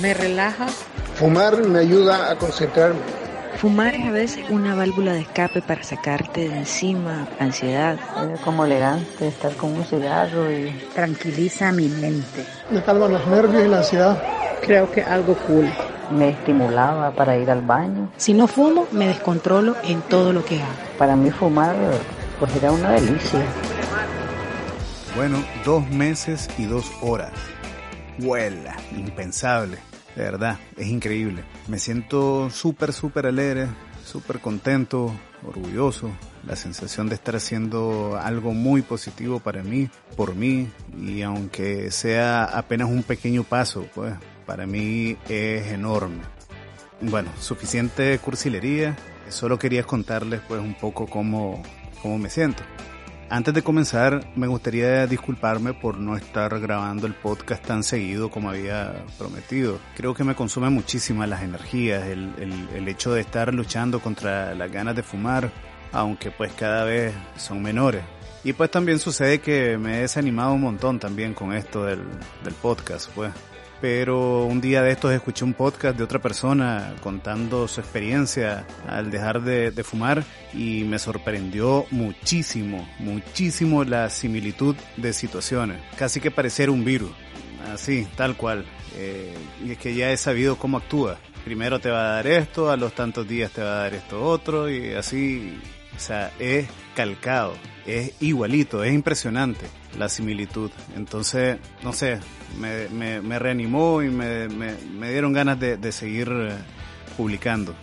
Me relaja. Fumar me ayuda a concentrarme. Fumar es a veces una válvula de escape para sacarte de encima ansiedad. Es como elegante estar con un cigarro y tranquiliza mi mente. Me calman los nervios y la ansiedad. Creo que algo cool. Me estimulaba para ir al baño. Si no fumo, me descontrolo en todo lo que hago. Para mí fumar pues era una delicia. Bueno, dos meses y dos horas. Huela, impensable. De verdad, es increíble. Me siento súper, súper alegre, súper contento, orgulloso. La sensación de estar haciendo algo muy positivo para mí, por mí, y aunque sea apenas un pequeño paso, pues para mí es enorme. Bueno, suficiente cursilería. Solo quería contarles pues un poco cómo, cómo me siento. Antes de comenzar, me gustaría disculparme por no estar grabando el podcast tan seguido como había prometido. Creo que me consume muchísimas las energías, el, el, el, hecho de estar luchando contra las ganas de fumar, aunque pues cada vez son menores. Y pues también sucede que me he desanimado un montón también con esto del, del podcast, pues pero un día de estos escuché un podcast de otra persona contando su experiencia al dejar de, fumar y me sorprendió muchísimo, muchísimo la similitud de situaciones, casi que parecer un virus, así, tal cual, eh, y es que ya he sabido cómo actúa. Primero te va a dar esto, a los tantos días te va a dar esto otro y así, o sea, es calcado, es igualito, es impresionante la similitud. Entonces, no sé, me, me, me reanimó y me, me, dieron ganas de, de seguir eh, publicando.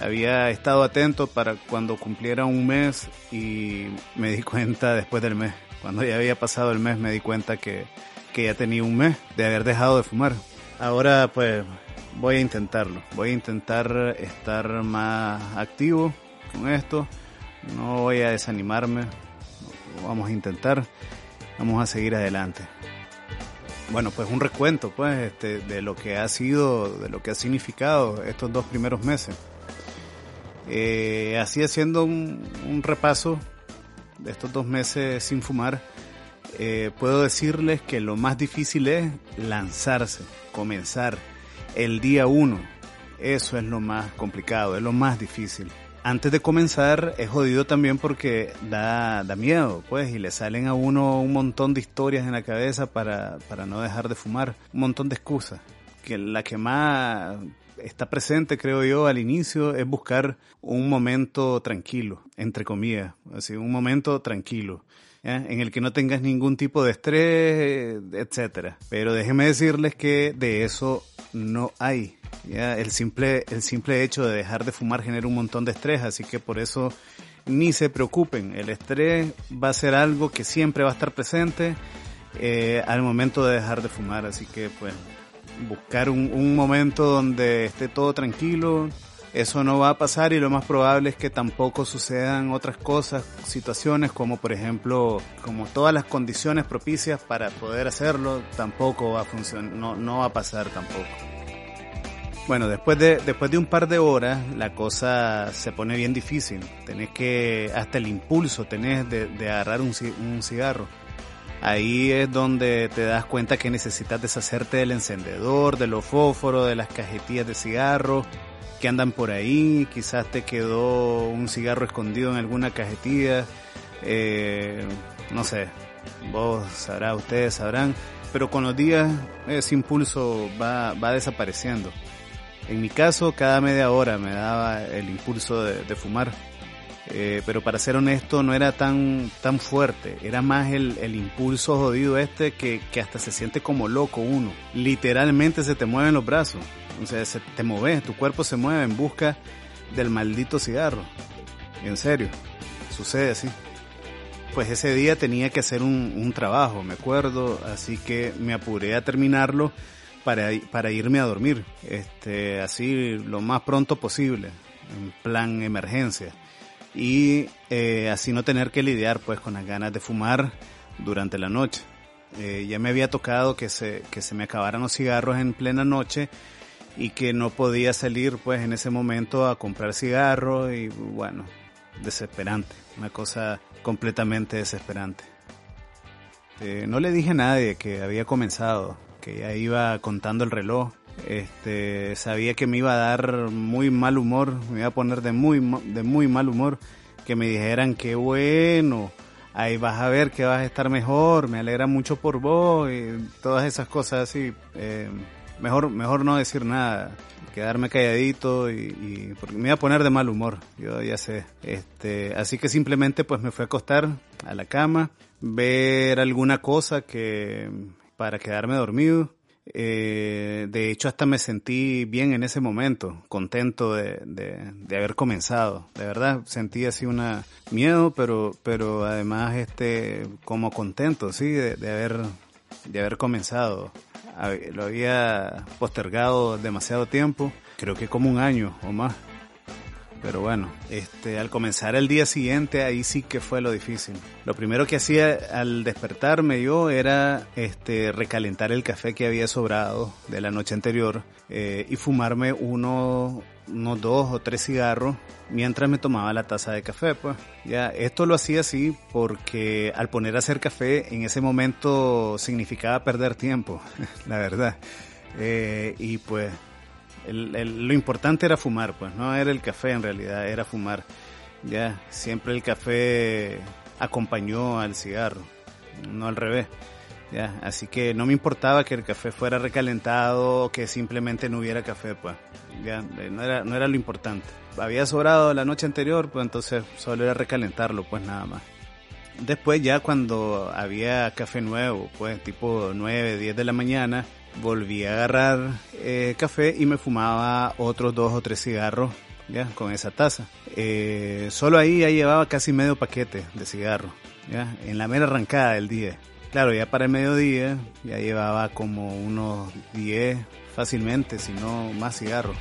Había estado atento para cuando cumpliera un mes y me di cuenta después del mes. Cuando ya había pasado el mes me di cuenta que, que ya tenía un mes de haber dejado de fumar. Ahora pues voy a intentarlo. Voy a intentar estar más activo con esto. No voy a desanimarme. Vamos a intentar. Vamos a seguir adelante. Bueno, pues un recuento, pues, este, de lo que ha sido, de lo que ha significado estos dos primeros meses. Eh, así haciendo un, repaso de estos dos meses sin fumar, eh, puedo decirles que lo más difícil es lanzarse, comenzar el día uno. Eso es lo más complicado, es lo más difícil antes de comenzar es jodido también porque da, da miedo, pues, y le salen a uno un montón de historias en la cabeza para, para no dejar de fumar, un montón de excusas. Que la que más está presente, creo yo, al inicio es buscar un momento tranquilo, entre comillas, así, un momento tranquilo. ¿Ya? en el que no tengas ningún tipo de estrés, etcétera. Pero déjenme decirles que de eso no hay. Ya, el simple, el simple hecho de dejar de fumar genera un montón de estrés, así que por eso ni se preocupen. El estrés va a ser algo que siempre va a estar presente eh, al momento de dejar de fumar, así que pues buscar un, un momento donde esté todo tranquilo, eso no va a pasar y lo más probable es que tampoco sucedan otras cosas, situaciones como por ejemplo, como todas las condiciones propicias para poder hacerlo, tampoco va a funcionar, no, no va a pasar tampoco. Bueno, después de, después de un par de horas, la cosa se pone bien difícil. Tenés que, hasta el impulso tenés de, agarrar un, un cigarro. Ahí es donde te das cuenta que necesitas deshacerte del encendedor, de los fósforos, de las cajetillas de cigarro que andan por ahí. Quizás te quedó un cigarro escondido en alguna cajetilla. Eh, no sé, vos sabrás, ustedes sabrán. Pero con los días ese impulso va, va desapareciendo. En mi caso, cada media hora me daba el impulso de, de fumar. Eh, pero para ser honesto, no era tan, tan fuerte. Era más el, el impulso jodido este que, que, hasta se siente como loco uno. Literalmente se te mueven los brazos. O sea, se te mueves, tu cuerpo se mueve en busca del maldito cigarro. En serio, sucede así. Pues ese día tenía que hacer un, trabajo, me acuerdo, así que me apuré a terminarlo para, para irme a dormir, este, así lo más pronto posible, en plan emergencia. Y eh, así no tener que lidiar pues con las ganas de fumar durante la noche. Eh, ya me había tocado que se, que se me acabaran los cigarros en plena noche y que no podía salir pues en ese momento a comprar cigarros y bueno, desesperante, una cosa completamente desesperante. Eh, no le dije a nadie que había comenzado, que ya iba contando el reloj Este, sabía que me iba a dar muy mal humor, me iba a poner de muy, de muy mal humor, que me dijeran que bueno, ahí vas a ver que vas a estar mejor, me alegra mucho por vos y todas esas cosas así. Eh, mejor, mejor no decir nada, quedarme calladito y, porque me iba a poner de mal humor, yo ya sé. Este, así que simplemente pues me fui a acostar a la cama, ver alguna cosa que para quedarme dormido. Eh, de hecho, hasta me sentí bien en ese momento, contento de, de, haber comenzado. De verdad, sentí así una miedo, pero, pero además, este, como contento, sí, de, de haber, de haber comenzado lo había postergado demasiado tiempo, creo que como un año o más. Pero bueno, este, al comenzar el día siguiente ahí sí que fue lo difícil. Lo primero que hacía al despertarme yo era este, recalentar el café que había sobrado de la noche anterior eh, y fumarme uno, unos dos o tres cigarros mientras me tomaba la taza de café, pues. Ya, esto lo hacía así porque al poner a hacer café en ese momento significaba perder tiempo, la verdad. Eh, y pues lo importante era fumar, pues no era el café en realidad, era fumar. Ya, siempre el café acompañó al cigarro, no al revés. Ya, así que no me importaba que el café fuera recalentado que simplemente no hubiera café, pues. Ya, no era, no era lo importante. Había sobrado la noche anterior, pues entonces solo era recalentarlo, pues nada más. Después ya cuando había café nuevo, pues tipo 9, 10 de la mañana, volví a agarrar eh, café y me fumaba otros dos o tres cigarros ya con esa taza. Eh, solo ahí ya llevaba casi medio paquete de cigarros, ya en la mera arrancada del día. Claro, ya para el mediodía ya llevaba como unos 10 fácilmente, si no más cigarros.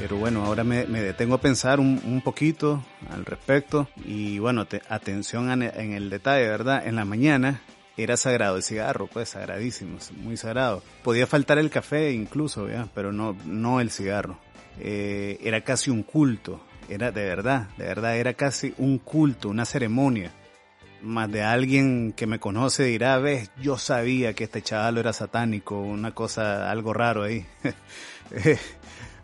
Pero bueno, ahora me, detengo a pensar un, poquito al respecto y bueno, atención en el detalle, ¿verdad? En la mañana era sagrado el cigarro, pues sagradísimo, muy sagrado. Podía faltar el café incluso, ¿ya? pero no, no el cigarro. Eh, era casi un culto, era de verdad, de verdad, era casi un culto, una ceremonia. Más de alguien que me conoce dirá, ves, yo sabía que este chaval era satánico, una cosa, algo raro ahí.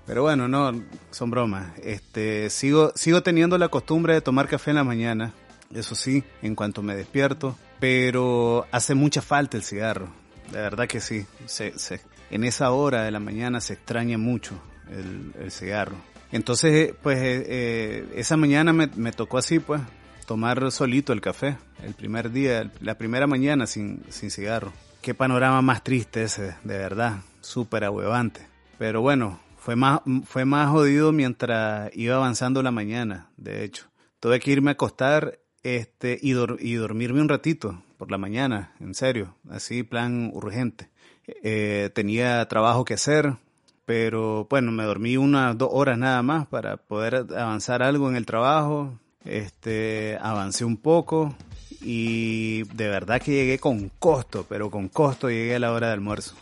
Pero bueno, no, son bromas. Este, sigo, sigo teniendo la costumbre de tomar café en la mañana, eso sí, en cuanto me despierto pero hace mucha falta el cigarro, de verdad que sí. Se, se, en esa hora de la mañana se extraña mucho el, el cigarro. Entonces, pues eh, eh, esa mañana me, me, tocó así, pues, tomar solito el café, el primer día, la primera mañana sin, sin cigarro. Qué panorama más triste ese, de verdad, súper ahuevante. Pero bueno, fue más, fue más jodido mientras iba avanzando la mañana, de hecho. Tuve que irme a acostar este, y, dormirme un ratito por la mañana, en serio, así plan urgente. Eh, tenía trabajo que hacer, pero bueno, me dormí unas dos horas nada más para poder avanzar algo en el trabajo. Este, avancé un poco y de verdad que llegué con costo, pero con costo llegué a la hora de almuerzo.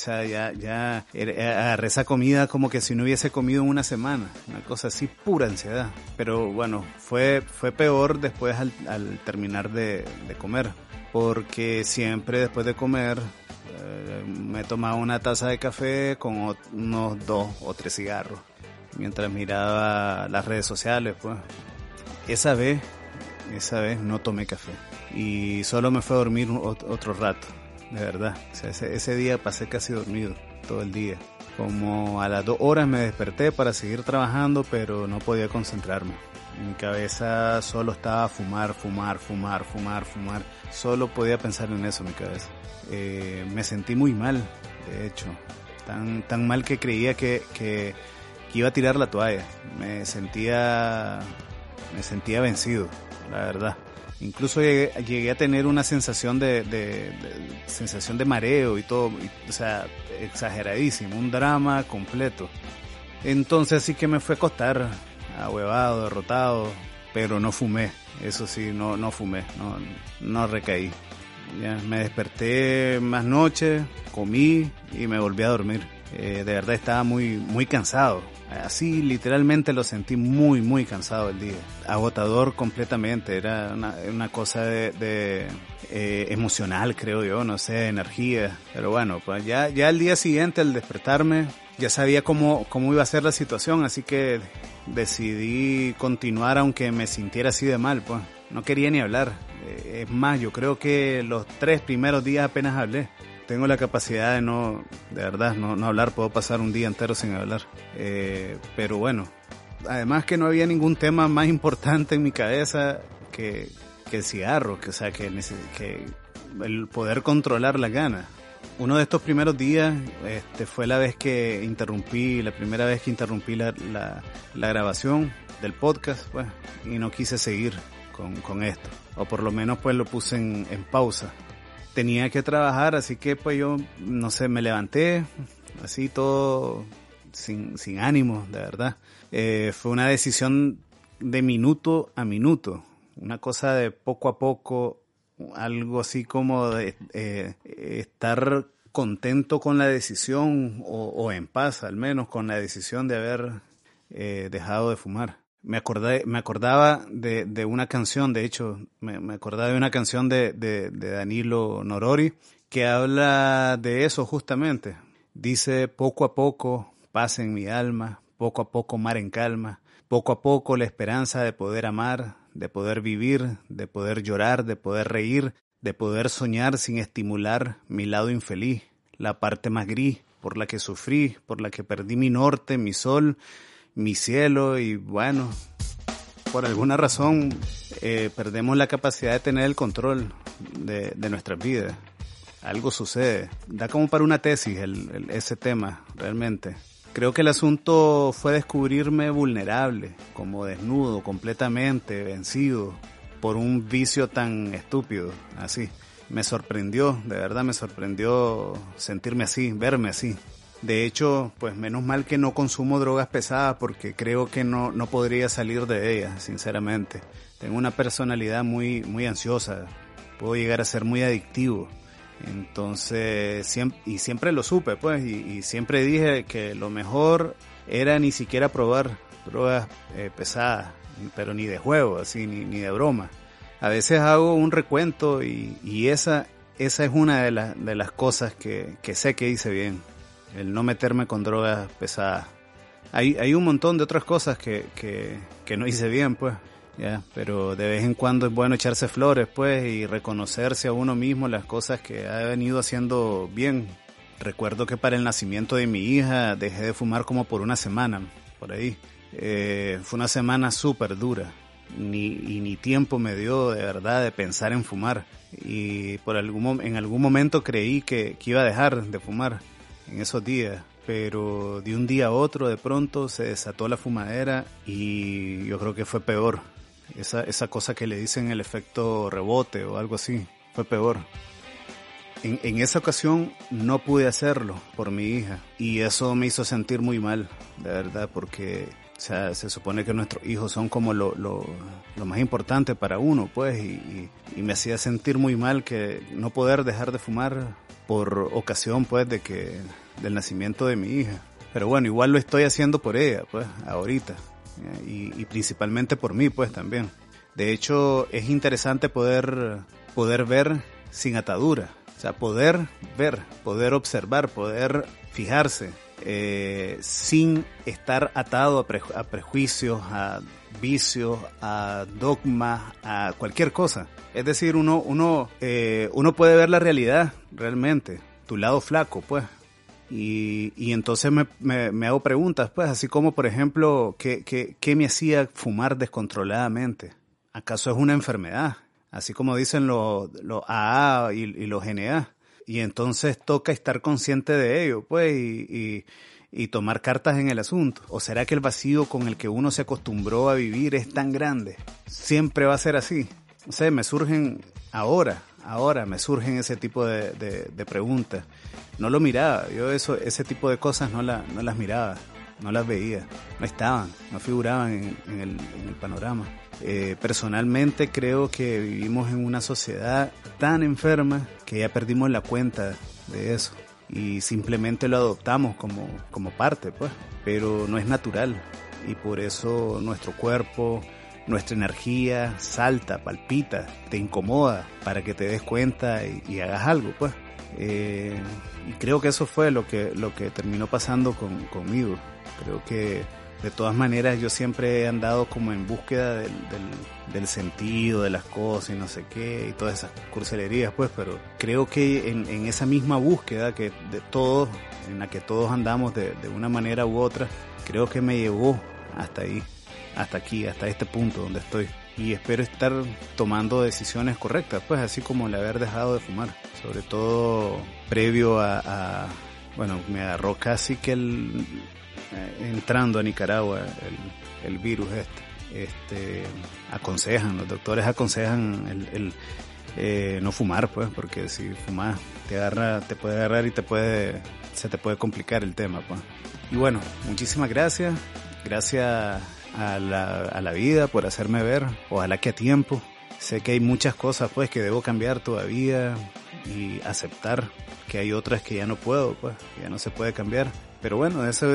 O sea, ya, ya agarré esa comida como que si no hubiese comido en una semana. Una cosa así, pura ansiedad. Pero bueno, fue, fue peor después al, terminar de, comer. Porque siempre después de comer eh, me tomaba una taza de café con unos dos o tres cigarros. Mientras miraba las redes sociales, pues. Esa vez, esa vez no tomé café. Y solo me fue a dormir otro rato de verdad. ese, día pasé casi dormido todo el día. Como a las dos horas me desperté para seguir trabajando, pero no podía concentrarme. mi cabeza solo estaba fumar, fumar, fumar, fumar, fumar. Solo podía pensar en eso mi cabeza. Eh, me sentí muy mal, de hecho. Tan, tan mal que creía que, que, que iba a tirar la toalla. Me sentía, me sentía vencido, la verdad. Incluso llegué, a tener una sensación de, sensación de mareo y todo, o sea, exageradísimo, un drama completo. Entonces sí que me fue a acostar, ahuevado, derrotado, pero no fumé, eso sí, no, no fumé, no, no recaí. Ya, me desperté más noche, comí y me volví a dormir. Eh, de verdad estaba muy, muy cansado, Así literalmente lo sentí muy, muy cansado el día. Agotador completamente. Era una, cosa de, de eh, emocional, creo yo, no sé, energía. Pero bueno, pues ya, ya el día siguiente al despertarme, ya sabía cómo, cómo iba a ser la situación, así que decidí continuar aunque me sintiera así de mal, pues. No quería ni hablar. Eh, es más, yo creo que los tres primeros días apenas hablé tengo la capacidad de no, de verdad, no, hablar, puedo pasar un día entero sin hablar. Eh, pero bueno, además que no había ningún tema más importante en mi cabeza que, el cigarro, que, o sea, que, el poder controlar la ganas. Uno de estos primeros días este, fue la vez que interrumpí, la primera vez que interrumpí la, grabación del podcast, pues, y no quise seguir con, esto. O por lo menos pues lo puse en pausa tenía que trabajar, así que pues yo, no sé, me levanté, así todo sin, sin ánimo, de verdad. Eh, fue una decisión de minuto a minuto, una cosa de poco a poco, algo así como de eh, estar contento con la decisión o, o, en paz al menos con la decisión de haber eh, dejado de fumar me acordé, me acordaba de, de, una canción, de hecho, me, me acordaba de una canción de, de, de, Danilo Norori que habla de eso justamente. Dice, poco a poco, paz en mi alma, poco a poco mar en calma, poco a poco la esperanza de poder amar, de poder vivir, de poder llorar, de poder reír, de poder soñar sin estimular mi lado infeliz, la parte más por la que sufrí, por la que perdí mi norte, mi sol, mi cielo y bueno, por alguna razón eh, perdemos la capacidad de tener el control de, nuestras vidas. Algo sucede. Da como para una tesis el, ese tema, realmente. Creo que el asunto fue descubrirme vulnerable, como desnudo, completamente vencido por un vicio tan estúpido, así. Me sorprendió, de verdad me sorprendió sentirme así, verme así. De hecho, pues menos mal que no consumo drogas pesadas porque creo que no, no podría salir de ellas, sinceramente. Tengo una personalidad muy, muy ansiosa, puedo llegar a ser muy adictivo. Entonces, y siempre lo supe, pues, y, siempre dije que lo mejor era ni siquiera probar drogas eh, pesadas, pero ni de juego, así, ni, ni de broma. A veces hago un recuento y, esa, esa es una de, de las cosas que, que sé que hice bien el no meterme con drogas pesadas. Hay, hay un montón de otras cosas que, que, no hice bien, pues, pero de vez en cuando es bueno echarse flores, pues, y reconocerse a uno mismo las cosas que ha venido haciendo bien. Recuerdo que para el nacimiento de mi hija dejé de fumar como por una semana, por ahí. Eh, fue una semana súper dura. Ni, y ni tiempo me dio de verdad de pensar en fumar. Y por algún, en algún momento creí que, que iba a dejar de fumar en esos días, pero de un día a otro de pronto se desató la fumadera y yo creo que fue peor. Esa, esa cosa que le dicen el efecto rebote o algo así, fue peor. En, en, esa ocasión no pude hacerlo por mi hija y eso me hizo sentir muy mal, de verdad, porque o sea, se supone que nuestros hijos son como lo, lo, lo más importante para uno, pues, y, y, me hacía sentir muy mal que no poder dejar de fumar por ocasión, pues, de que, del nacimiento de mi hija. Pero bueno, igual lo estoy haciendo por ella, pues, ahorita. Y, y principalmente por mí, pues, también. De hecho, es interesante poder, poder ver sin atadura. O sea, poder ver, poder observar, poder fijarse eh, sin estar atado a, a, prejuicios, a vicios, a dogmas, a cualquier cosa. Es decir, uno, uno, eh, uno puede ver la realidad realmente, tu lado flaco, pues. Y, y entonces me, me, me, hago preguntas, pues, así como, por ejemplo, ¿qué, qué, qué me hacía fumar descontroladamente? ¿Acaso es una enfermedad? Así como dicen los, los AA y, y los NA y entonces toca estar consciente de ello, pues, y, tomar cartas en el asunto. ¿O será que el vacío con el que uno se acostumbró a vivir es tan grande? Siempre va a ser así. No sé, me surgen ahora, ahora me surgen ese tipo de, preguntas. No lo miraba, yo eso, ese tipo de cosas no, no las miraba, no las veía, no estaban, no figuraban en el panorama. Eh, personalmente creo que vivimos en una sociedad tan enferma que ya perdimos la cuenta de eso. y simplemente lo adoptamos como, como parte, pues, pero no es natural y por eso nuestro cuerpo, nuestra energía salta, palpita, te incomoda para que te des cuenta y, hagas algo, pues. Eh, y creo que eso fue lo que, lo que terminó pasando con, conmigo. Creo que de todas maneras yo siempre he andado como en búsqueda del, del, sentido de las cosas y no sé qué y todas esas cursilerías pues pero creo que en, esa misma búsqueda que de todos en la que todos andamos de, de una manera u otra creo que me llevó hasta ahí hasta aquí hasta este punto donde estoy. Y espero estar tomando decisiones correctas pues así como el haber dejado de fumar. Sobre todo previo a, a bueno me agarró casi que el eh, entrando a Nicaragua el, virus este. este. aconsejan, los doctores aconsejan el, eh, no fumar, pues, porque si fumas te agarra, te puede agarrar y te puede, se te puede complicar el tema, pues. Y bueno, muchísimas gracias, gracias a la, a la vida por hacerme ver, ojalá que a tiempo. Sé que hay muchas cosas, pues, que debo cambiar todavía y aceptar que hay otras que ya no puedo, pues, ya no se puede cambiar. Pero bueno, eso,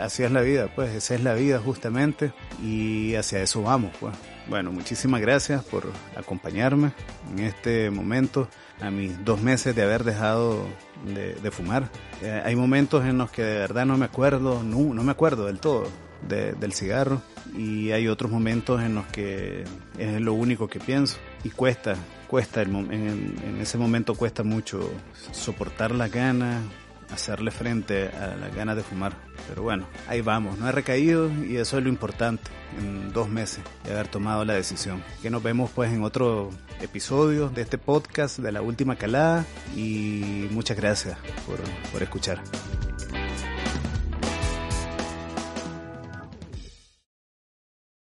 así es la vida, pues, esa es la vida justamente y hacia eso vamos, pues. Bueno, muchísimas gracias por acompañarme en este momento, a mis dos meses de haber dejado de, fumar. Eh, hay momentos en los que de verdad no me acuerdo, no, no me acuerdo del todo del cigarro y hay otros momentos en los que es lo único que pienso y cuesta, cuesta, el, en, ese momento cuesta mucho soportar las ganas, hacerle frente a las ganas de fumar. Pero bueno, ahí vamos, no he recaído y eso es lo importante en dos meses de haber tomado la decisión. Que nos vemos pues en otro episodio de este podcast de la última calada y muchas gracias por, por escuchar.